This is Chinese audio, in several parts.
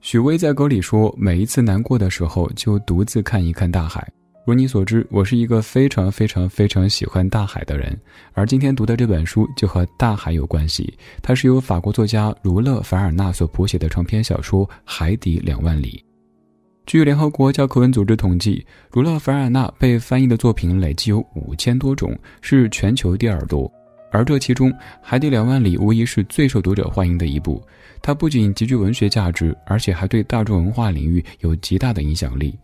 许巍在歌里说：“每一次难过的时候，就独自看一看大海。”如你所知，我是一个非常非常非常喜欢大海的人，而今天读的这本书就和大海有关系。它是由法国作家儒勒·凡尔纳所谱写的长篇小说《海底两万里》。据联合国教科文组织统计，儒勒·凡尔纳被翻译的作品累计有五千多种，是全球第二多。而这其中，《海底两万里》无疑是最受读者欢迎的一部。它不仅极具文学价值，而且还对大众文化领域有极大的影响力。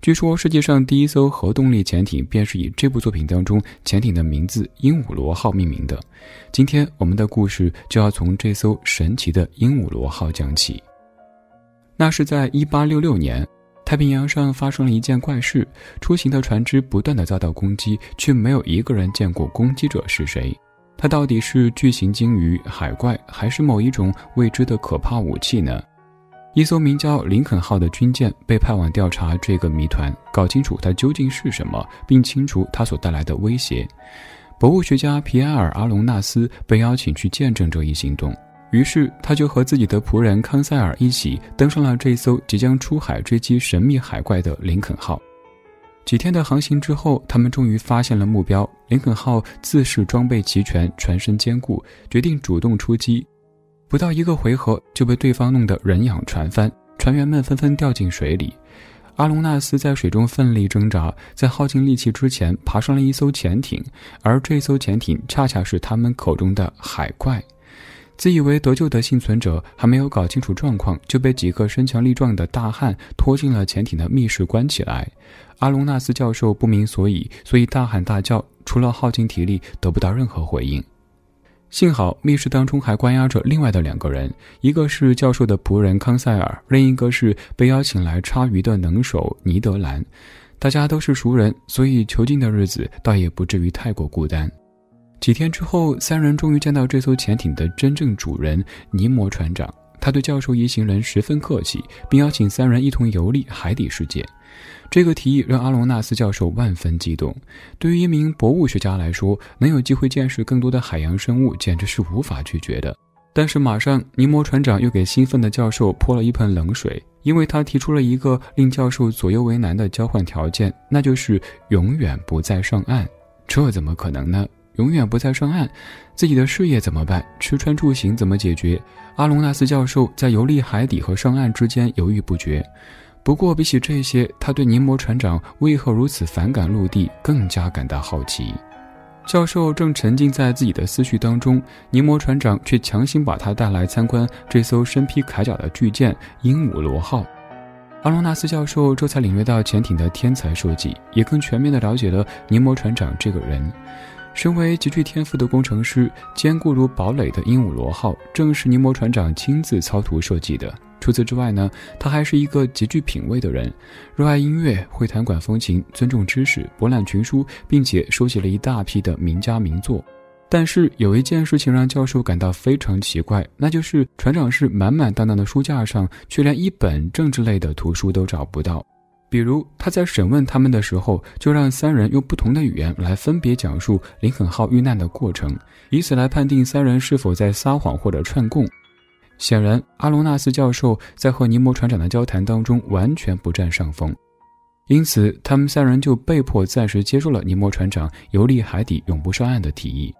据说，世界上第一艘核动力潜艇便是以这部作品当中潜艇的名字“鹦鹉螺号”命名的。今天，我们的故事就要从这艘神奇的鹦鹉螺号讲起。那是在1866年，太平洋上发生了一件怪事：出行的船只不断的遭到攻击，却没有一个人见过攻击者是谁。它到底是巨型鲸鱼、海怪，还是某一种未知的可怕武器呢？一艘名叫“林肯号”的军舰被派往调查这个谜团，搞清楚它究竟是什么，并清除它所带来的威胁。博物学家皮埃尔·阿隆纳斯被邀请去见证这一行动，于是他就和自己的仆人康塞尔一起登上了这艘即将出海追击神秘海怪的“林肯号”。几天的航行之后，他们终于发现了目标。林肯号自恃装备齐全、船身坚固，决定主动出击。不到一个回合，就被对方弄得人仰船翻，船员们纷纷掉进水里。阿隆纳斯在水中奋力挣扎，在耗尽力气之前，爬上了一艘潜艇，而这艘潜艇恰恰是他们口中的海怪。自以为得救的幸存者还没有搞清楚状况，就被几个身强力壮的大汉拖进了潜艇的密室关起来。阿隆纳斯教授不明所以，所以大喊大叫，除了耗尽体力，得不到任何回应。幸好密室当中还关押着另外的两个人，一个是教授的仆人康塞尔，另一个是被邀请来插鱼的能手尼德兰。大家都是熟人，所以囚禁的日子倒也不至于太过孤单。几天之后，三人终于见到这艘潜艇的真正主人尼摩船长。他对教授一行人十分客气，并邀请三人一同游历海底世界。这个提议让阿隆纳斯教授万分激动。对于一名博物学家来说，能有机会见识更多的海洋生物，简直是无法拒绝的。但是，马上尼摩船长又给兴奋的教授泼了一盆冷水，因为他提出了一个令教授左右为难的交换条件，那就是永远不再上岸。这怎么可能呢？永远不再上岸，自己的事业怎么办？吃穿住行怎么解决？阿隆纳斯教授在游历海底和上岸之间犹豫不决。不过，比起这些，他对尼摩船长为何如此反感陆地更加感到好奇。教授正沉浸在自己的思绪当中，尼摩船长却强行把他带来参观这艘身披铠甲的巨舰“鹦鹉螺号”。阿隆纳斯教授这才领略到潜艇的天才设计，也更全面地了解了尼摩船长这个人。身为极具天赋的工程师，坚固如堡垒的鹦鹉螺号正是尼摩船长亲自操图设计的。除此之外呢，他还是一个极具品味的人，热爱音乐，会弹管风琴，尊重知识，博览群书，并且收集了一大批的名家名作。但是有一件事情让教授感到非常奇怪，那就是船长室满满当当的书架上，却连一本政治类的图书都找不到。比如他在审问他们的时候，就让三人用不同的语言来分别讲述林肯号遇难的过程，以此来判定三人是否在撒谎或者串供。显然，阿隆纳斯教授在和尼摩船长的交谈当中完全不占上风，因此他们三人就被迫暂时接受了尼摩船长游历海底永不上岸的提议。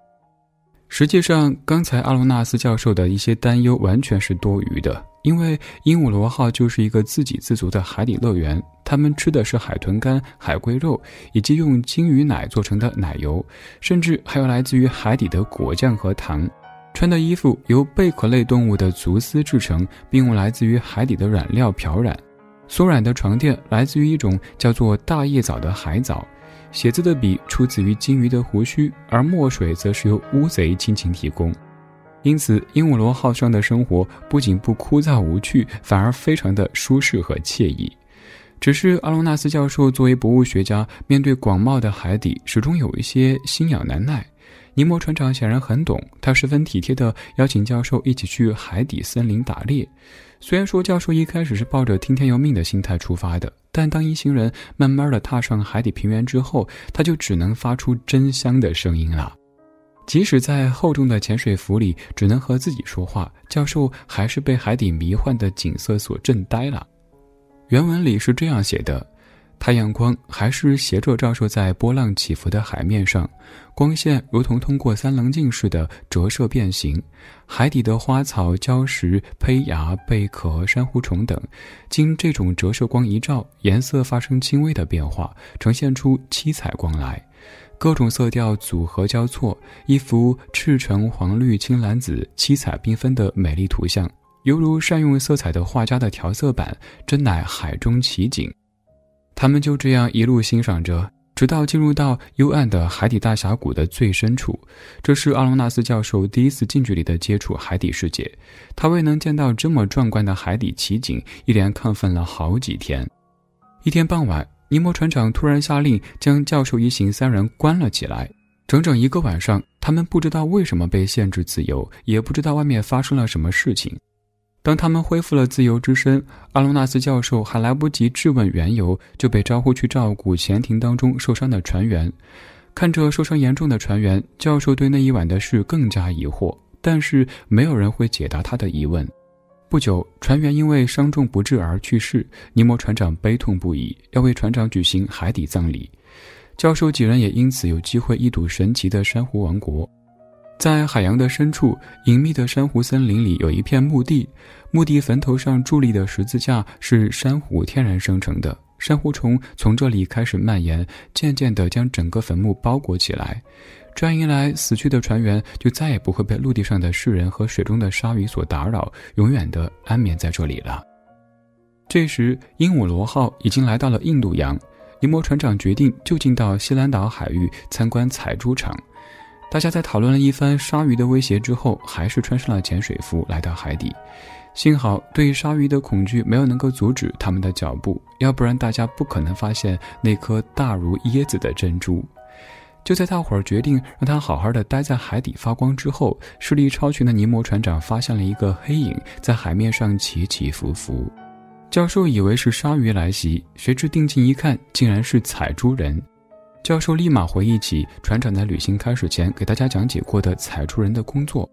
实际上，刚才阿隆纳斯教授的一些担忧完全是多余的。因为鹦鹉螺号就是一个自给自足的海底乐园，他们吃的是海豚干、海龟肉，以及用鲸鱼奶做成的奶油，甚至还有来自于海底的果酱和糖。穿的衣服由贝壳类动物的足丝制成，并用来自于海底的染料漂染。松软的床垫来自于一种叫做大叶藻的海藻。写字的笔出自于鲸鱼的胡须，而墨水则是由乌贼亲情提供。因此，鹦鹉螺号上的生活不仅不枯燥无趣，反而非常的舒适和惬意。只是阿隆纳斯教授作为博物学家，面对广袤的海底，始终有一些心痒难耐。尼摩船长显然很懂，他十分体贴地邀请教授一起去海底森林打猎。虽然说教授一开始是抱着听天由命的心态出发的，但当一行人慢慢地踏上海底平原之后，他就只能发出真香的声音了。即使在厚重的潜水服里，只能和自己说话，教授还是被海底迷幻的景色所震呆了。原文里是这样写的。太阳光还是斜着照射在波浪起伏的海面上，光线如同通过三棱镜似的折射变形。海底的花草、礁石、胚芽、贝壳、珊瑚虫等，经这种折射光一照，颜色发生轻微的变化，呈现出七彩光来。各种色调组合交错，一幅赤橙黄绿青蓝紫七彩缤纷的美丽图像，犹如善用色彩的画家的调色板，真乃海中奇景。他们就这样一路欣赏着，直到进入到幽暗的海底大峡谷的最深处。这是阿隆纳斯教授第一次近距离的接触海底世界。他未能见到这么壮观的海底奇景，一连亢奋了好几天。一天傍晚，尼摩船长突然下令将教授一行三人关了起来。整整一个晚上，他们不知道为什么被限制自由，也不知道外面发生了什么事情。当他们恢复了自由之身，阿隆纳斯教授还来不及质问缘由，就被招呼去照顾潜艇当中受伤的船员。看着受伤严重的船员，教授对那一晚的事更加疑惑，但是没有人会解答他的疑问。不久，船员因为伤重不治而去世，尼摩船长悲痛不已，要为船长举行海底葬礼。教授几人也因此有机会一睹神奇的珊瑚王国。在海洋的深处，隐秘的珊瑚森林里有一片墓地，墓地坟头上伫立的十字架是珊瑚天然生成的。珊瑚虫从这里开始蔓延，渐渐地将整个坟墓包裹起来。这样一来，死去的船员就再也不会被陆地上的世人和水中的鲨鱼所打扰，永远地安眠在这里了。这时，鹦鹉螺号已经来到了印度洋，尼摩船长决定就近到西兰岛海域参观采珠场。大家在讨论了一番鲨鱼的威胁之后，还是穿上了潜水服来到海底。幸好对鲨鱼的恐惧没有能够阻止他们的脚步，要不然大家不可能发现那颗大如椰子的珍珠。就在大伙儿决定让它好好的待在海底发光之后，视力超群的尼摩船长发现了一个黑影在海面上起起伏伏。教授以为是鲨鱼来袭，谁知定睛一看，竟然是采珠人。教授立马回忆起船长在旅行开始前给大家讲解过的采珠人的工作，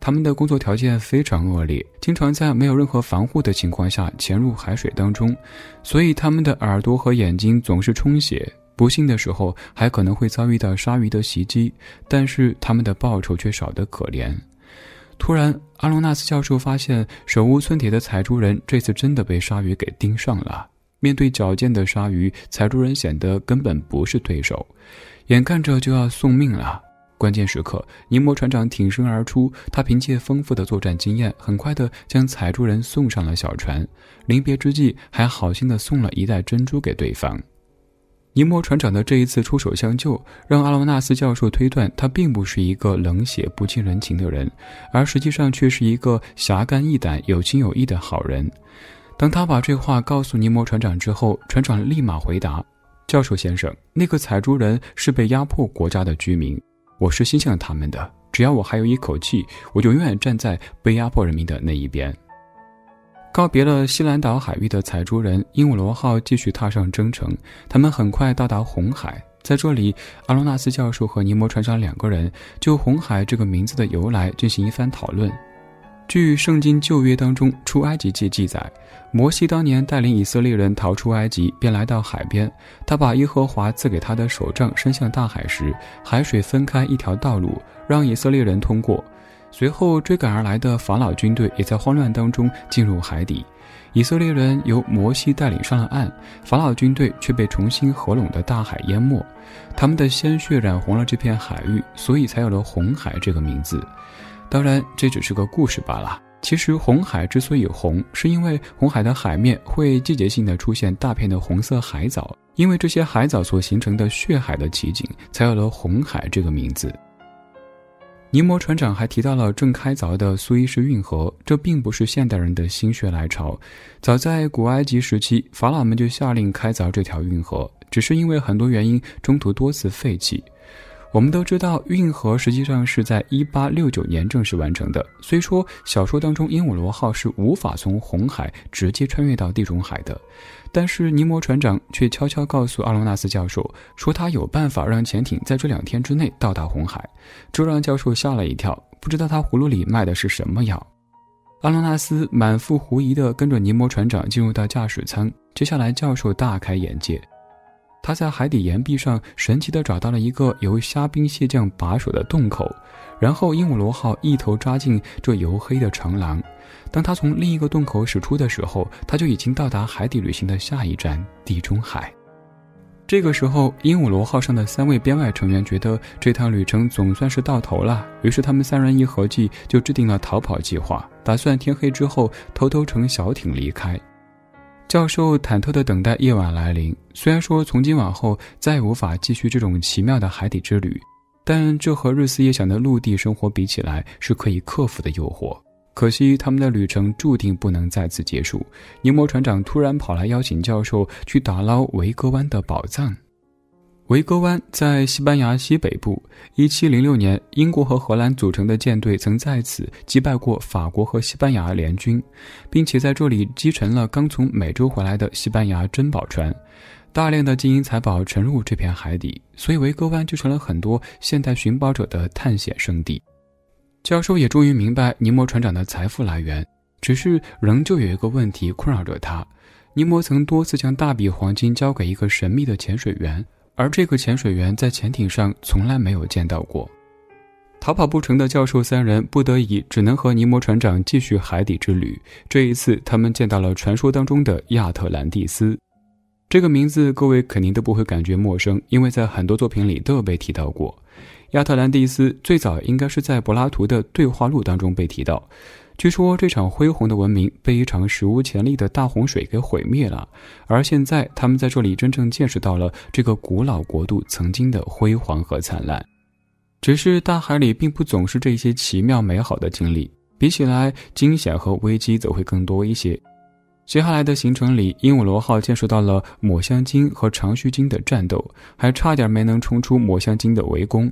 他们的工作条件非常恶劣，经常在没有任何防护的情况下潜入海水当中，所以他们的耳朵和眼睛总是充血，不幸的时候还可能会遭遇到鲨鱼的袭击，但是他们的报酬却少得可怜。突然，阿隆纳斯教授发现手无寸铁的采珠人这次真的被鲨鱼给盯上了。面对矫健的鲨鱼，采珠人显得根本不是对手，眼看着就要送命了。关键时刻，尼摩船长挺身而出，他凭借丰富的作战经验，很快的将采珠人送上了小船。临别之际，还好心的送了一袋珍珠给对方。尼摩船长的这一次出手相救，让阿罗纳斯教授推断他并不是一个冷血不近人情的人，而实际上却是一个侠肝义胆、有情有义的好人。当他把这话告诉尼摩船长之后，船长立马回答：“教授先生，那个采珠人是被压迫国家的居民，我是心向他们的。只要我还有一口气，我就永远站在被压迫人民的那一边。”告别了西兰岛海域的采珠人，鹦鹉螺号继续踏上征程。他们很快到达红海，在这里，阿罗纳斯教授和尼摩船长两个人就红海这个名字的由来进行一番讨论。据《圣经旧约》当中《出埃及记》记载，摩西当年带领以色列人逃出埃及，便来到海边。他把耶和华赐给他的手杖伸向大海时，海水分开一条道路，让以色列人通过。随后追赶而来的法老军队也在慌乱当中进入海底。以色列人由摩西带领上了岸，法老军队却被重新合拢的大海淹没。他们的鲜血染红了这片海域，所以才有了红海这个名字。当然，这只是个故事罢了。其实，红海之所以红，是因为红海的海面会季节性的出现大片的红色海藻，因为这些海藻所形成的血海的奇景，才有了红海这个名字。尼摩船长还提到了正开凿的苏伊士运河，这并不是现代人的心血来潮，早在古埃及时期，法老们就下令开凿这条运河，只是因为很多原因，中途多次废弃。我们都知道，运河实际上是在一八六九年正式完成的。虽说小说当中鹦鹉螺号是无法从红海直接穿越到地中海的，但是尼摩船长却悄悄告诉阿隆纳斯教授，说他有办法让潜艇在这两天之内到达红海。这让教授吓了一跳，不知道他葫芦里卖的是什么药。阿隆纳斯满腹狐疑地跟着尼摩船长进入到驾驶舱，接下来教授大开眼界。他在海底岩壁上神奇地找到了一个由虾兵蟹将把守的洞口，然后鹦鹉螺号一头扎进这黝黑的长廊。当他从另一个洞口驶出的时候，他就已经到达海底旅行的下一站地中海。这个时候，鹦鹉螺号上的三位编外成员觉得这趟旅程总算是到头了，于是他们三人一合计，就制定了逃跑计划，打算天黑之后偷偷乘小艇离开。教授忐忑的等待夜晚来临。虽然说从今往后再也无法继续这种奇妙的海底之旅，但这和日思夜想的陆地生活比起来是可以克服的诱惑。可惜他们的旅程注定不能再次结束。尼摩船长突然跑来邀请教授去打捞维格湾的宝藏。维戈湾在西班牙西北部。1706年，英国和荷兰组成的舰队曾在此击败过法国和西班牙联军，并且在这里击沉了刚从美洲回来的西班牙珍宝船。大量的金银财宝沉入这片海底，所以维戈湾就成了很多现代寻宝者的探险圣地。教授也终于明白尼摩船长的财富来源，只是仍旧有一个问题困扰着他：尼摩曾多次将大笔黄金交给一个神秘的潜水员。而这个潜水员在潜艇上从来没有见到过。逃跑不成的教授三人不得已只能和尼摩船长继续海底之旅。这一次，他们见到了传说当中的亚特兰蒂斯。这个名字各位肯定都不会感觉陌生，因为在很多作品里都有被提到过。亚特兰蒂斯最早应该是在柏拉图的对话录当中被提到。据说这场恢宏的文明被一场史无前例的大洪水给毁灭了，而现在他们在这里真正见识到了这个古老国度曾经的辉煌和灿烂。只是大海里并不总是这些奇妙美好的经历，比起来惊险和危机则会更多一些。接下来的行程里，鹦鹉螺号见识到了抹香鲸和长须鲸的战斗，还差点没能冲出抹香鲸的围攻。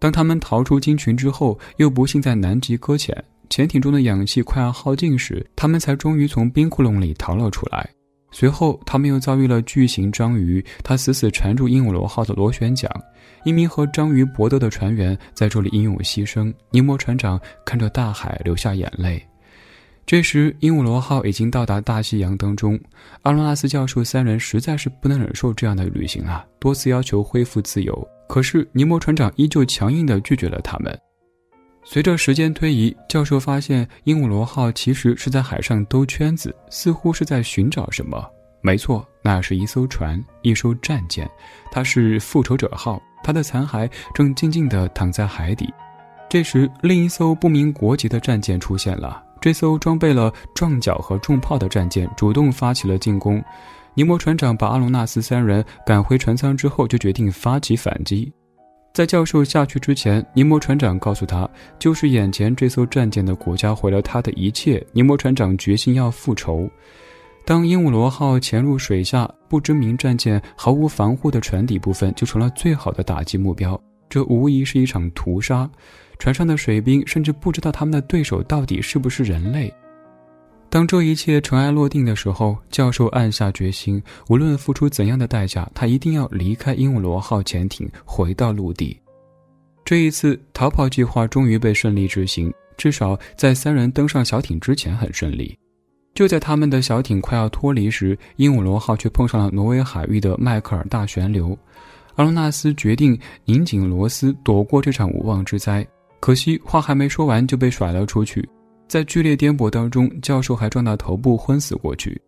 当他们逃出鲸群之后，又不幸在南极搁浅。潜艇中的氧气快要耗尽时，他们才终于从冰窟窿里逃了出来。随后，他们又遭遇了巨型章鱼，它死死缠住鹦鹉螺号的螺旋桨。一名和章鱼搏斗的船员在这里英勇牺牲。尼摩船长看着大海流下眼泪。这时，鹦鹉螺号已经到达大西洋当中。阿罗纳斯教授三人实在是不能忍受这样的旅行啊，多次要求恢复自由，可是尼摩船长依旧强硬地拒绝了他们。随着时间推移，教授发现鹦鹉螺号其实是在海上兜圈子，似乎是在寻找什么。没错，那是一艘船，一艘战舰，它是复仇者号，它的残骸正静静地躺在海底。这时，另一艘不明国籍的战舰出现了。这艘装备了撞角和重炮的战舰主动发起了进攻。尼摩船长把阿隆纳斯三人赶回船舱之后，就决定发起反击。在教授下去之前，尼摩船长告诉他，就是眼前这艘战舰的国家毁了他的一切。尼摩船长决心要复仇。当鹦鹉螺号潜入水下，不知名战舰毫无防护的船底部分就成了最好的打击目标。这无疑是一场屠杀。船上的水兵甚至不知道他们的对手到底是不是人类。当这一切尘埃落定的时候，教授暗下决心，无论付出怎样的代价，他一定要离开鹦鹉螺号潜艇，回到陆地。这一次逃跑计划终于被顺利执行，至少在三人登上小艇之前很顺利。就在他们的小艇快要脱离时，鹦鹉螺号却碰上了挪威海域的迈克尔大旋流。阿隆纳斯决定拧紧螺丝，躲过这场无妄之灾。可惜话还没说完，就被甩了出去。在剧烈颠簸当中，教授还撞到头部昏死过去。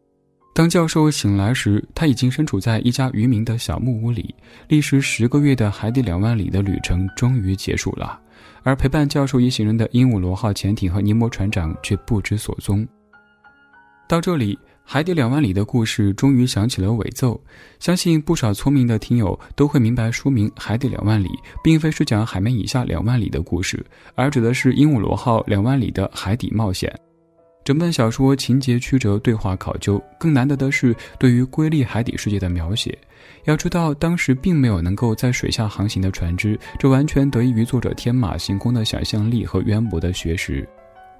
当教授醒来时，他已经身处在一家渔民的小木屋里。历时十个月的海底两万里的旅程终于结束了，而陪伴教授一行人的鹦鹉螺号潜艇和尼摩船长却不知所踪。到这里。海底两万里的故事终于响起了尾奏，相信不少聪明的听友都会明白，书名《海底两万里》并非是讲海面以下两万里的故事，而指的是鹦鹉螺号两万里的海底冒险。整本小说情节曲折，对话考究，更难得的是对于瑰丽海底世界的描写。要知道，当时并没有能够在水下航行的船只，这完全得益于作者天马行空的想象力和渊博的学识。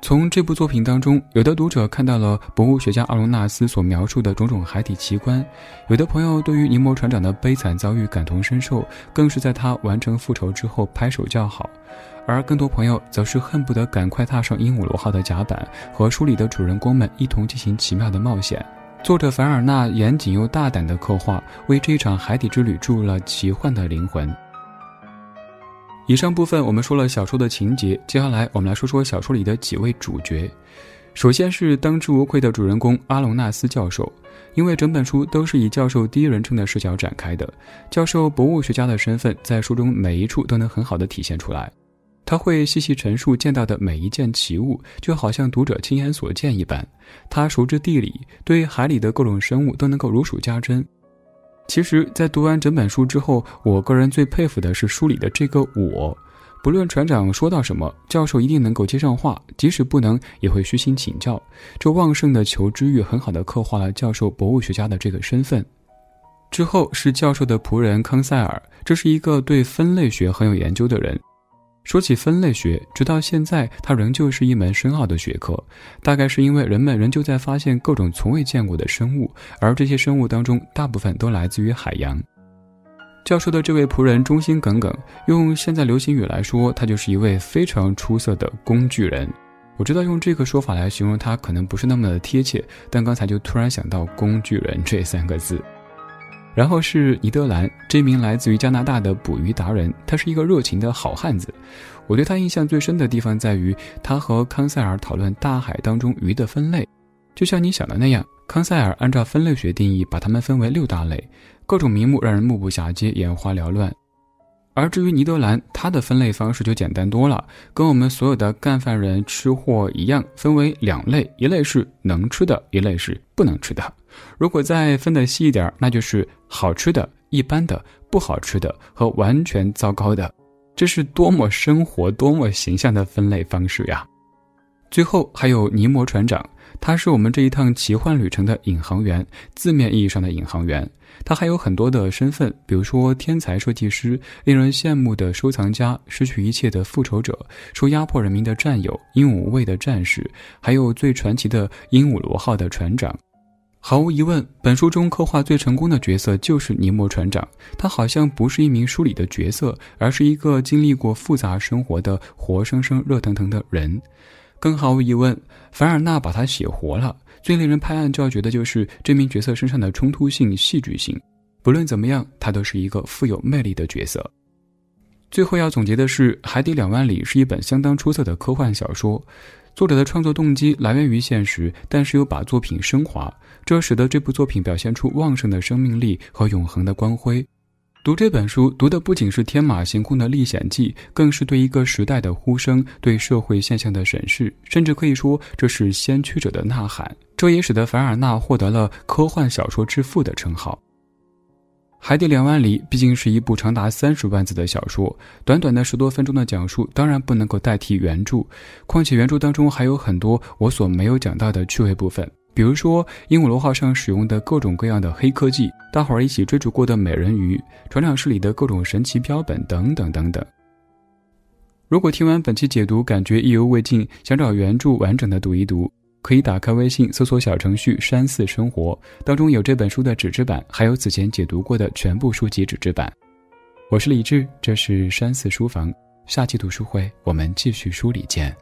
从这部作品当中，有的读者看到了博物学家阿隆纳斯所描述的种种海底奇观，有的朋友对于尼摩船长的悲惨遭遇感同身受，更是在他完成复仇之后拍手叫好，而更多朋友则是恨不得赶快踏上鹦鹉螺号的甲板，和书里的主人公们一同进行奇妙的冒险。作者凡尔纳严谨又大胆的刻画，为这一场海底之旅注入了奇幻的灵魂。以上部分我们说了小说的情节，接下来我们来说说小说里的几位主角。首先是当之无愧的主人公阿隆纳斯教授，因为整本书都是以教授第一人称的视角展开的，教授博物学家的身份在书中每一处都能很好的体现出来。他会细细陈述见到的每一件奇物，就好像读者亲眼所见一般。他熟知地理，对海里的各种生物都能够如数家珍。其实，在读完整本书之后，我个人最佩服的是书里的这个我。不论船长说到什么，教授一定能够接上话，即使不能，也会虚心请教。这旺盛的求知欲，很好的刻画了教授博物学家的这个身份。之后是教授的仆人康塞尔，这是一个对分类学很有研究的人。说起分类学，直到现在，它仍旧是一门深奥的学科。大概是因为人们仍旧在发现各种从未见过的生物，而这些生物当中，大部分都来自于海洋。教授的这位仆人忠心耿耿，用现在流行语来说，他就是一位非常出色的工具人。我知道用这个说法来形容他可能不是那么的贴切，但刚才就突然想到“工具人”这三个字。然后是尼德兰，这名来自于加拿大的捕鱼达人，他是一个热情的好汉子。我对他印象最深的地方在于，他和康塞尔讨论大海当中鱼的分类，就像你想的那样，康塞尔按照分类学定义，把它们分为六大类，各种名目让人目不暇接，眼花缭乱。而至于尼德兰，他的分类方式就简单多了，跟我们所有的干饭人吃货一样，分为两类：一类是能吃的，一类是不能吃的。如果再分得细一点，那就是好吃的、一般的、不好吃的和完全糟糕的。这是多么生活、多么形象的分类方式呀！最后还有尼摩船长，他是我们这一趟奇幻旅程的引航员，字面意义上的引航员。他还有很多的身份，比如说天才设计师、令人羡慕的收藏家、失去一切的复仇者、受压迫人民的战友、英武无畏的战士，还有最传奇的鹦鹉螺号的船长。毫无疑问，本书中刻画最成功的角色就是尼摩船长。他好像不是一名书里的角色，而是一个经历过复杂生活的活生生、热腾腾的人。更毫无疑问，凡尔纳把他写活了。最令人拍案叫绝的就是这名角色身上的冲突性、戏剧性。不论怎么样，他都是一个富有魅力的角色。最后要总结的是，《海底两万里》是一本相当出色的科幻小说。作者的创作动机来源于现实，但是又把作品升华，这使得这部作品表现出旺盛的生命力和永恒的光辉。读这本书，读的不仅是天马行空的历险记，更是对一个时代的呼声，对社会现象的审视，甚至可以说这是先驱者的呐喊。这也使得凡尔纳获得了科幻小说之父的称号。《海底两万里》毕竟是一部长达三十万字的小说，短短的十多分钟的讲述，当然不能够代替原著。况且原著当中还有很多我所没有讲到的趣味部分。比如说，鹦鹉螺号上使用的各种各样的黑科技，大伙儿一起追逐过的美人鱼，船长室里的各种神奇标本等等等等。如果听完本期解读感觉意犹未尽，想找原著完整的读一读，可以打开微信搜索小程序“山寺生活”，当中有这本书的纸质版，还有此前解读过的全部书籍纸质版。我是李志，这是山寺书房，下期读书会我们继续梳理见。